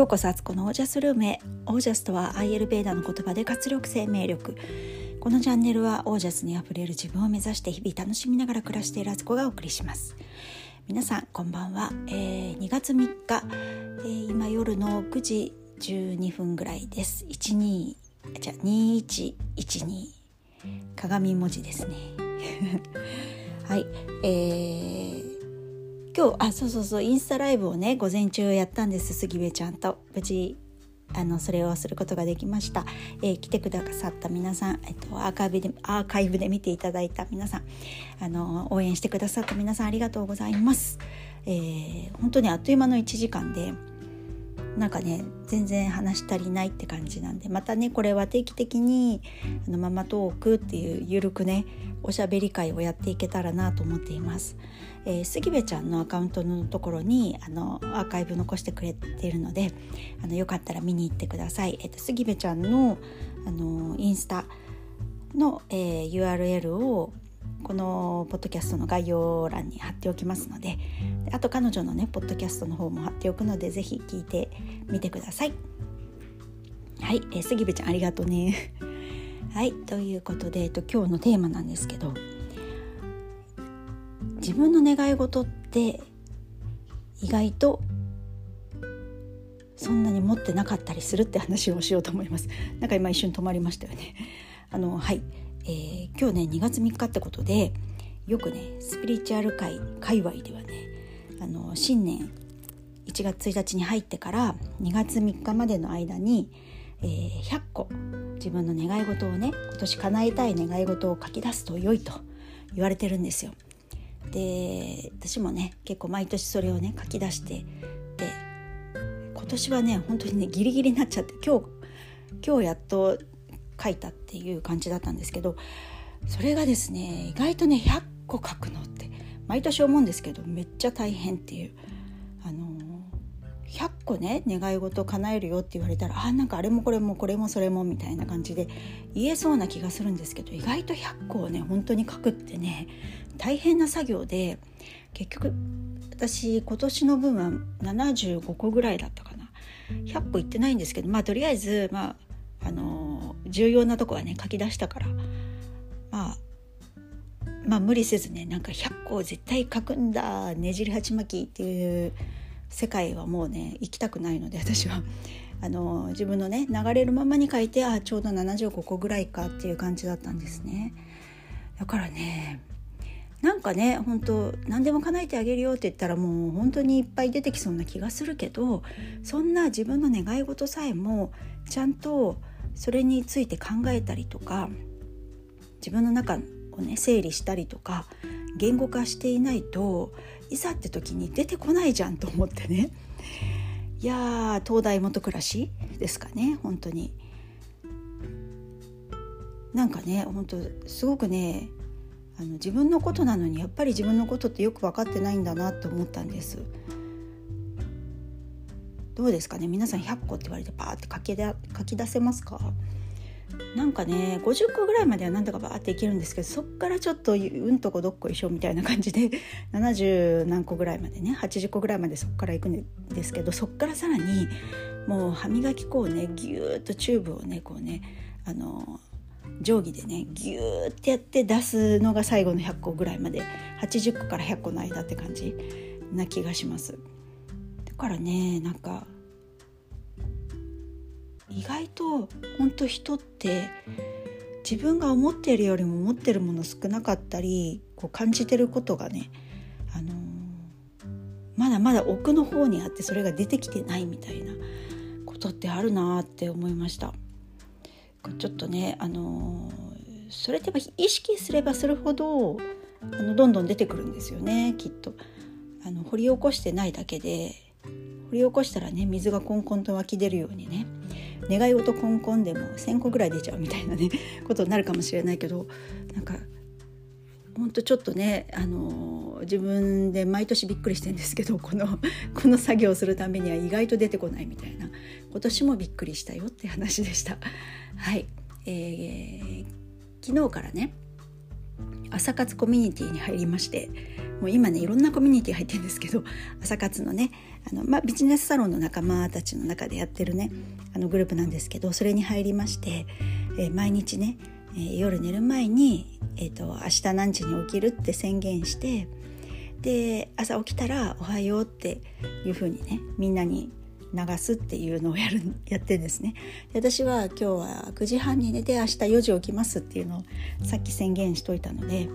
ようこそアツコのオージャスルームへ。オージャスとはアイエルベーダの言葉で活力生命力。このチャンネルはオージャスにあふれる自分を目指して日々楽しみながら暮らしているアツコがお送りします。皆さんこんばんは、えー、2月3日、えー、今夜の9時12分ぐらいです。12じゃ2112鏡文字ですね。はい。えー今日あそうそうそうインスタライブをね午前中やったんです杉部ちゃんと。無事あのそれをすることができました、えー、来てくださった皆さん、えっと、アーカイブでアーカイブで見ていただいた皆さんあの応援してくださった皆さんありがとうございます、えー、本当にあっという間の1時間でなんかね全然話足りないって感じなんでまたねこれは定期的にあのママトークっていうゆるくねおしゃべり会をやっていけたらなと思っています。えー、杉部ちゃんのアカウントのところにあのアーカイブ残してくれているのであのよかったら見に行ってください。えっと、杉部ちゃんのあのインスタの、えー、URL をこのポッドキャストの概要欄に貼っておきますのであと彼女のねポッドキャストの方も貼っておくので是非聞いてみてください。はい、えー、杉部ちゃんありがとうね。はい。ということで、えっと、今日のテーマなんですけど自分の願い事って意外とそんなに持ってなかったりするって話をしようと思います。なんか今一瞬止まりましたよね。あのはい、えー、今日ね2月3日ってことでよくねスピリチュアル界界隈ではねあの新年1月1日に入ってから2月3日までの間にえー、100個自分の願い事をね今年叶えたい願い事を書き出すと良いと言われてるんですよ。で私もね結構毎年それをね書き出してで今年はね本当にねギリギリになっちゃって今日今日やっと書いたっていう感じだったんですけどそれがですね意外とね100個書くのって毎年思うんですけどめっちゃ大変っていう。あの100個ね願い事叶えるよって言われたらあなんかあれもこれもこれもそれもみたいな感じで言えそうな気がするんですけど意外と100個をね本当に書くってね大変な作業で結局私今年の分は75個ぐらいだったかな。100個いってないんですけどまあとりあえずまああの重要なとこはね書き出したから。まあまあ無理せずねなんか100個絶対書くんだねじり鉢巻きっていう世界はもうね行きたくないので私は。あの自分のね流れるままに書いてあちょうど75個ぐらいかっていう感じだったんですね。だからねなんかね本当何でも叶えてあげるよって言ったらもう本当にいっぱい出てきそうな気がするけどそんな自分の願い事さえもちゃんとそれについて考えたりとか自分の中をね整理したりとか言語化していないといざって時に出てこないじゃんと思ってね。いや東大元暮らしですかね本当に。なんかね本当すごくねあの自分のことなのにやっぱり自分のことってよく分かってないんだなと思ったんです。どうですかね？皆さん100個って言われてパーって書き書き出せますか？なんかね50個ぐらいまではなんとかバーっていけるんですけどそっからちょっとうんとこどっこいしょみたいな感じで 70何個ぐらいまでね80個ぐらいまでそっからいくんですけどそっからさらにもう歯磨き粉をねギューッとチューブをねこうねあの定規でねギューってやって出すのが最後の100個ぐらいまで80個から100個の間って感じな気がします。だからねなんか意外と本当人って自分が思っているよりも持ってるもの少なかったりこう感じてることがね、あのー、まだまだ奥の方にあってそれが出てきてないみたいなことってあるなって思いました。ちょっとね、あのー、それって意識すればするほどあのどんどん出てくるんですよねきっと。あの掘り起こしてないだけで掘り起こしたらね水がコンコンと湧き出るようにね願い事コンコンでも1,000個ぐらい出ちゃうみたいなね ことになるかもしれないけどなんかほんとちょっとね、あの自分で毎年びっくりしてるんですけどこの この作業をするためには意外と出てこないみたいな今年もびっくりしたよって話でした。はい、えー、昨日からね朝活コミュニティに入りましてもう今ねいろんなコミュニティ入ってるんですけど朝活のねあの、まあ、ビジネスサロンの仲間たちの中でやってるねあのグループなんですけどそれに入りまして、えー、毎日ね、えー、夜寝る前に、えーと、明日何時に起きるって宣言してで朝起きたら「おはよう」っていう風にねみんなに流すっていうのをやるやってですね。で私は今日は9時半に寝て明日4時起きますっていうのをさっき宣言しといたので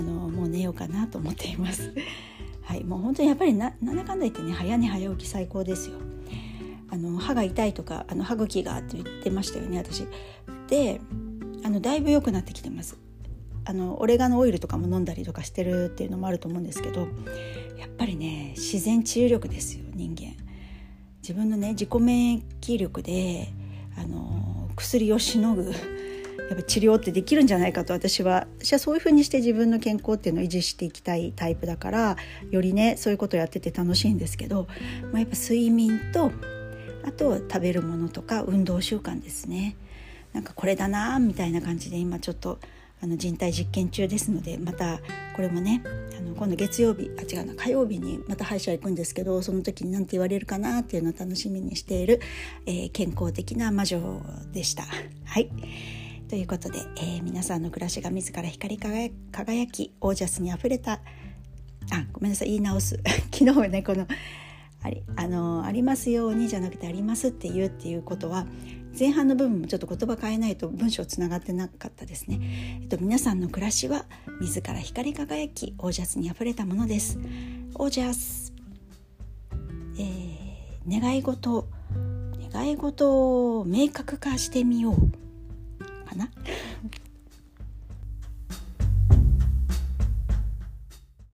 あのもう寝ようかなと思っています。はい、もう本当にやっぱりななんだかんだ言ってね早寝早起き最高ですよ。あの歯が痛いとかあの歯茎がって言ってましたよね私。であのだいぶ良くなってきてます。あのオレガノオイルとかも飲んだりとかしてるっていうのもあると思うんですけどやっぱりね自然治癒力ですよ人間。自分のね自己免疫力であの薬をしのぐやっぱ治療ってできるんじゃないかと私は。私はそういうふうにして自分の健康っていうのを維持していきたいタイプだからよりねそういうことをやってて楽しいんですけど、まあ、やっぱ睡眠とあと食べるものとか運動習慣ですね。なんかこれだなみたいな感じで今ちょっとあの人体実験中ですのでまたこれもねあの今度月曜日あ違うな火曜日にまた歯医者行くんですけどその時に何て言われるかなっていうのを楽しみにしている、えー、健康的な魔女でした。はい。ということで、えー、皆さんの暮らしが自ら光り輝きオージャスにあふれたあごめんなさい言い直す。昨日ねこのありあのありますようにじゃなくてありますって言うっていうことは前半の部分もちょっと言葉変えないと文章つながってなかったですね、えっと、皆さんの暮らしは自ら光り輝きオージャスにあふれたものです。オージャス、えー、願い事願い事を明確化してみよう。かな。